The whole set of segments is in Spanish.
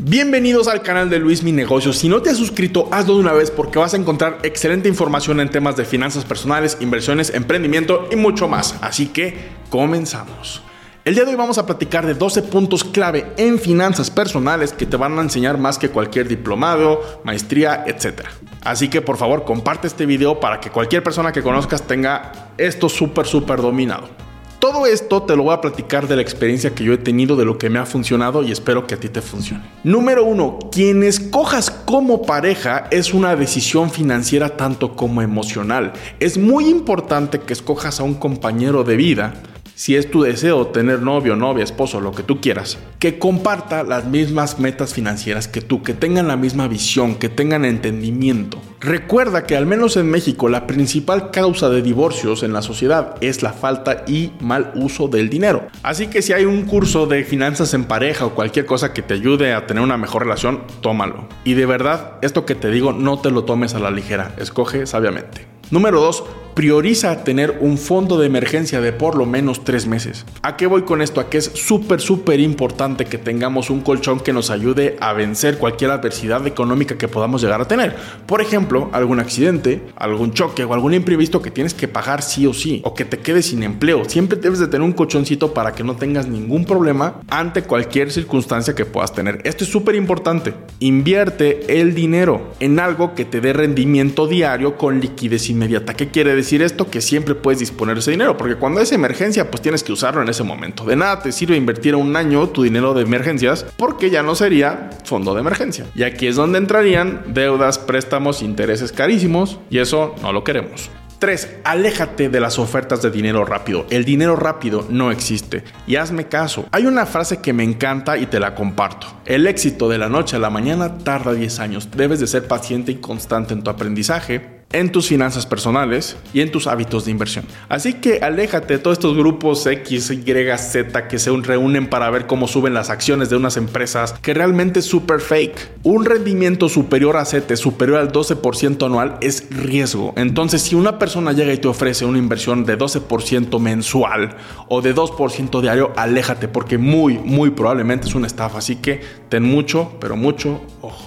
Bienvenidos al canal de Luis Mi Negocios. Si no te has suscrito, hazlo de una vez porque vas a encontrar excelente información en temas de finanzas personales, inversiones, emprendimiento y mucho más. Así que comenzamos. El día de hoy vamos a platicar de 12 puntos clave en finanzas personales que te van a enseñar más que cualquier diplomado, maestría, etc. Así que por favor comparte este video para que cualquier persona que conozcas tenga esto súper, súper dominado. Todo esto te lo voy a platicar de la experiencia que yo he tenido, de lo que me ha funcionado y espero que a ti te funcione. Número uno, quien escojas como pareja es una decisión financiera tanto como emocional. Es muy importante que escojas a un compañero de vida si es tu deseo tener novio, novia, esposo, lo que tú quieras, que comparta las mismas metas financieras que tú, que tengan la misma visión, que tengan entendimiento. Recuerda que al menos en México la principal causa de divorcios en la sociedad es la falta y mal uso del dinero. Así que si hay un curso de finanzas en pareja o cualquier cosa que te ayude a tener una mejor relación, tómalo. Y de verdad, esto que te digo, no te lo tomes a la ligera, escoge sabiamente. Número 2 prioriza tener un fondo de emergencia de por lo menos tres meses. ¿A qué voy con esto? A que es súper, súper importante que tengamos un colchón que nos ayude a vencer cualquier adversidad económica que podamos llegar a tener. Por ejemplo, algún accidente, algún choque o algún imprevisto que tienes que pagar sí o sí, o que te quedes sin empleo. Siempre debes de tener un colchoncito para que no tengas ningún problema ante cualquier circunstancia que puedas tener. Esto es súper importante. Invierte el dinero en algo que te dé rendimiento diario con liquidez inmediata. ¿Qué quiere decir? Decir esto que siempre puedes disponer ese dinero, porque cuando es emergencia, pues tienes que usarlo en ese momento. De nada te sirve invertir un año tu dinero de emergencias, porque ya no sería fondo de emergencia. Y aquí es donde entrarían deudas, préstamos, intereses carísimos, y eso no lo queremos. 3. Aléjate de las ofertas de dinero rápido. El dinero rápido no existe. Y hazme caso. Hay una frase que me encanta y te la comparto. El éxito de la noche a la mañana tarda 10 años. Debes de ser paciente y constante en tu aprendizaje en tus finanzas personales y en tus hábitos de inversión. Así que aléjate de todos estos grupos X, Y, Z que se reúnen para ver cómo suben las acciones de unas empresas que realmente es super fake. Un rendimiento superior a CETE, superior al 12% anual, es riesgo. Entonces, si una persona llega y te ofrece una inversión de 12% mensual o de 2% diario, aléjate porque muy, muy probablemente es una estafa. Así que ten mucho, pero mucho ojo.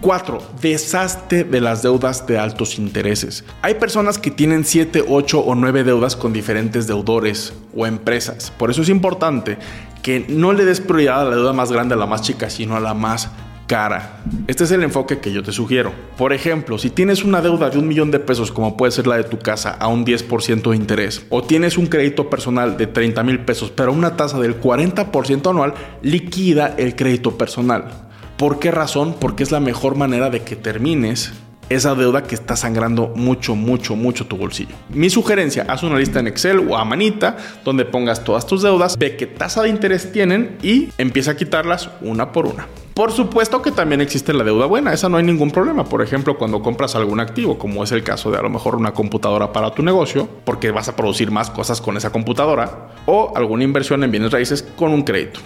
4. Deshazte de las deudas de altos intereses. Hay personas que tienen 7, 8 o 9 deudas con diferentes deudores o empresas. Por eso es importante que no le des prioridad a la deuda más grande, a la más chica, sino a la más cara. Este es el enfoque que yo te sugiero. Por ejemplo, si tienes una deuda de un millón de pesos, como puede ser la de tu casa, a un 10% de interés, o tienes un crédito personal de 30 mil pesos, pero una tasa del 40% anual, liquida el crédito personal. ¿Por qué razón? Porque es la mejor manera de que termines esa deuda que está sangrando mucho, mucho, mucho tu bolsillo. Mi sugerencia, haz una lista en Excel o a manita donde pongas todas tus deudas, ve qué tasa de interés tienen y empieza a quitarlas una por una. Por supuesto que también existe la deuda buena, esa no hay ningún problema. Por ejemplo, cuando compras algún activo, como es el caso de a lo mejor una computadora para tu negocio, porque vas a producir más cosas con esa computadora, o alguna inversión en bienes raíces con un crédito.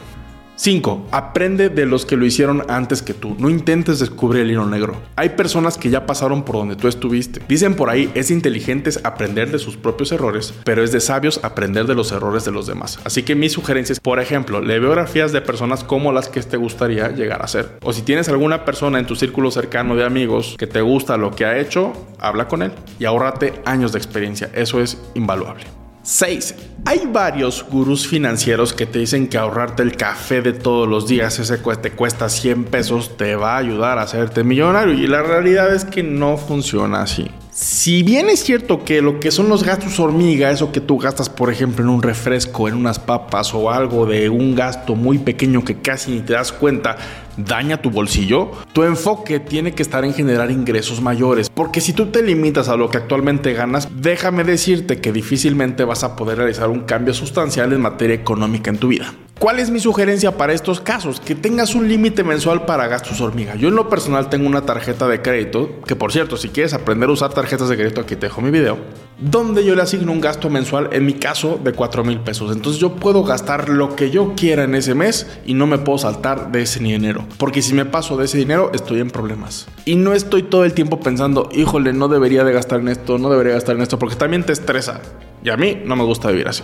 5. Aprende de los que lo hicieron antes que tú. No intentes descubrir el hilo negro. Hay personas que ya pasaron por donde tú estuviste. Dicen por ahí, es inteligente aprender de sus propios errores, pero es de sabios aprender de los errores de los demás. Así que mis sugerencias, por ejemplo, lee biografías de personas como las que te gustaría llegar a ser. O si tienes alguna persona en tu círculo cercano de amigos que te gusta lo que ha hecho, habla con él y ahórrate años de experiencia. Eso es invaluable. 6. Hay varios gurús financieros que te dicen que ahorrarte el café de todos los días, ese te cuesta 100 pesos, te va a ayudar a hacerte millonario. Y la realidad es que no funciona así. Si bien es cierto que lo que son los gastos hormiga, eso que tú gastas, por ejemplo, en un refresco, en unas papas o algo de un gasto muy pequeño que casi ni te das cuenta, daña tu bolsillo, tu enfoque tiene que estar en generar ingresos mayores. Porque si tú te limitas a lo que actualmente ganas, déjame decirte que difícilmente vas a poder realizar un cambio sustancial en materia económica en tu vida. ¿Cuál es mi sugerencia para estos casos? Que tengas un límite mensual para gastos hormiga. Yo en lo personal tengo una tarjeta de crédito, que por cierto, si quieres aprender a usar tarjetas de crédito, aquí te dejo mi video, donde yo le asigno un gasto mensual, en mi caso, de 4 mil pesos. Entonces yo puedo gastar lo que yo quiera en ese mes y no me puedo saltar de ese dinero. Porque si me paso de ese dinero, estoy en problemas. Y no estoy todo el tiempo pensando, híjole, no debería de gastar en esto, no debería gastar en esto, porque también te estresa. Y a mí no me gusta vivir así.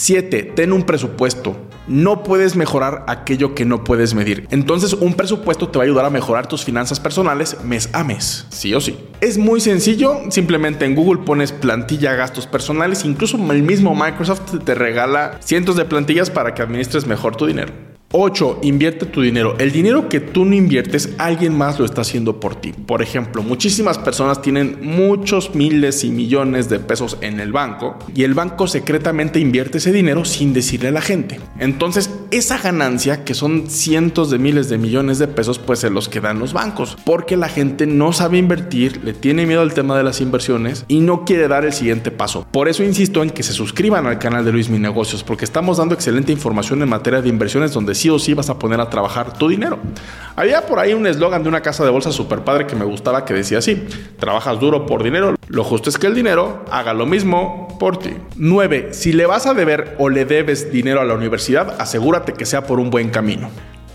7. Ten un presupuesto. No puedes mejorar aquello que no puedes medir. Entonces un presupuesto te va a ayudar a mejorar tus finanzas personales mes a mes, sí o sí. Es muy sencillo, simplemente en Google pones plantilla gastos personales, incluso el mismo Microsoft te regala cientos de plantillas para que administres mejor tu dinero. 8. Invierte tu dinero. El dinero que tú no inviertes, alguien más lo está haciendo por ti. Por ejemplo, muchísimas personas tienen muchos miles y millones de pesos en el banco y el banco secretamente invierte ese dinero sin decirle a la gente. Entonces, esa ganancia, que son cientos de miles de millones de pesos, pues se los quedan los bancos. Porque la gente no sabe invertir, le tiene miedo al tema de las inversiones y no quiere dar el siguiente paso. Por eso insisto en que se suscriban al canal de Luis Mi Negocios, porque estamos dando excelente información en materia de inversiones donde sí o sí vas a poner a trabajar tu dinero. Había por ahí un eslogan de una casa de bolsa super padre que me gustaba que decía así, trabajas duro por dinero, lo justo es que el dinero haga lo mismo por ti. 9. Si le vas a deber o le debes dinero a la universidad, que sea por un buen camino.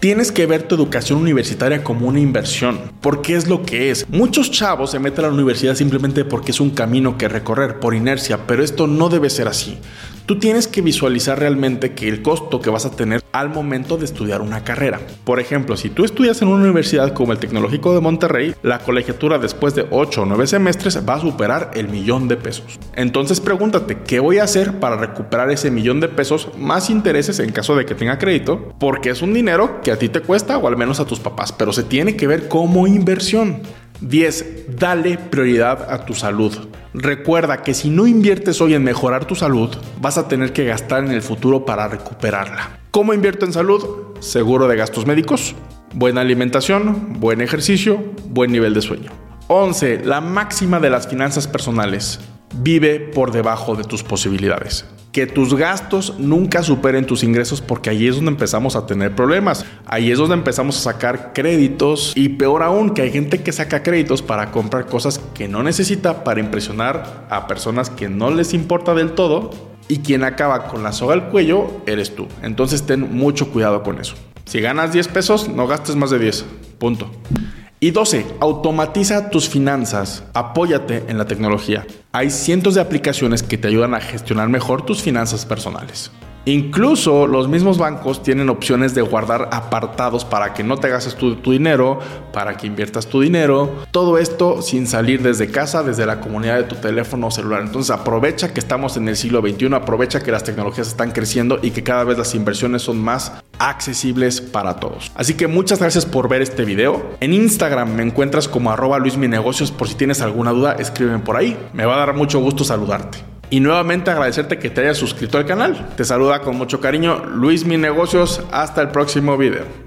Tienes que ver tu educación universitaria como una inversión, porque es lo que es. Muchos chavos se meten a la universidad simplemente porque es un camino que recorrer por inercia, pero esto no debe ser así. Tú tienes que visualizar realmente que el costo que vas a tener al momento de estudiar una carrera. Por ejemplo, si tú estudias en una universidad como el Tecnológico de Monterrey, la colegiatura después de 8 o 9 semestres va a superar el millón de pesos. Entonces pregúntate, ¿qué voy a hacer para recuperar ese millón de pesos más intereses en caso de que tenga crédito? Porque es un dinero que a ti te cuesta o al menos a tus papás, pero se tiene que ver como inversión. 10. Dale prioridad a tu salud. Recuerda que si no inviertes hoy en mejorar tu salud, vas a tener que gastar en el futuro para recuperarla. ¿Cómo invierto en salud? Seguro de gastos médicos, buena alimentación, buen ejercicio, buen nivel de sueño. 11. La máxima de las finanzas personales. Vive por debajo de tus posibilidades que tus gastos nunca superen tus ingresos porque ahí es donde empezamos a tener problemas. Ahí es donde empezamos a sacar créditos y peor aún que hay gente que saca créditos para comprar cosas que no necesita para impresionar a personas que no les importa del todo y quien acaba con la soga al cuello eres tú. Entonces ten mucho cuidado con eso. Si ganas 10 pesos, no gastes más de 10. Punto. Y 12. Automatiza tus finanzas. Apóyate en la tecnología. Hay cientos de aplicaciones que te ayudan a gestionar mejor tus finanzas personales. Incluso los mismos bancos tienen opciones de guardar apartados para que no te gastes tu, tu, dinero, para que inviertas tu dinero. Todo esto sin salir desde casa, desde la comunidad de tu teléfono celular. Entonces aprovecha que estamos en el siglo XXI, aprovecha que las tecnologías están creciendo y que cada vez las inversiones son más accesibles para todos. Así que muchas gracias por ver este video. En Instagram me encuentras como arroba luisminegocios por si tienes alguna duda, escríbeme por ahí. Me va a dar mucho gusto saludarte. Y nuevamente agradecerte que te hayas suscrito al canal. Te saluda con mucho cariño Luis Mi Negocios. Hasta el próximo video.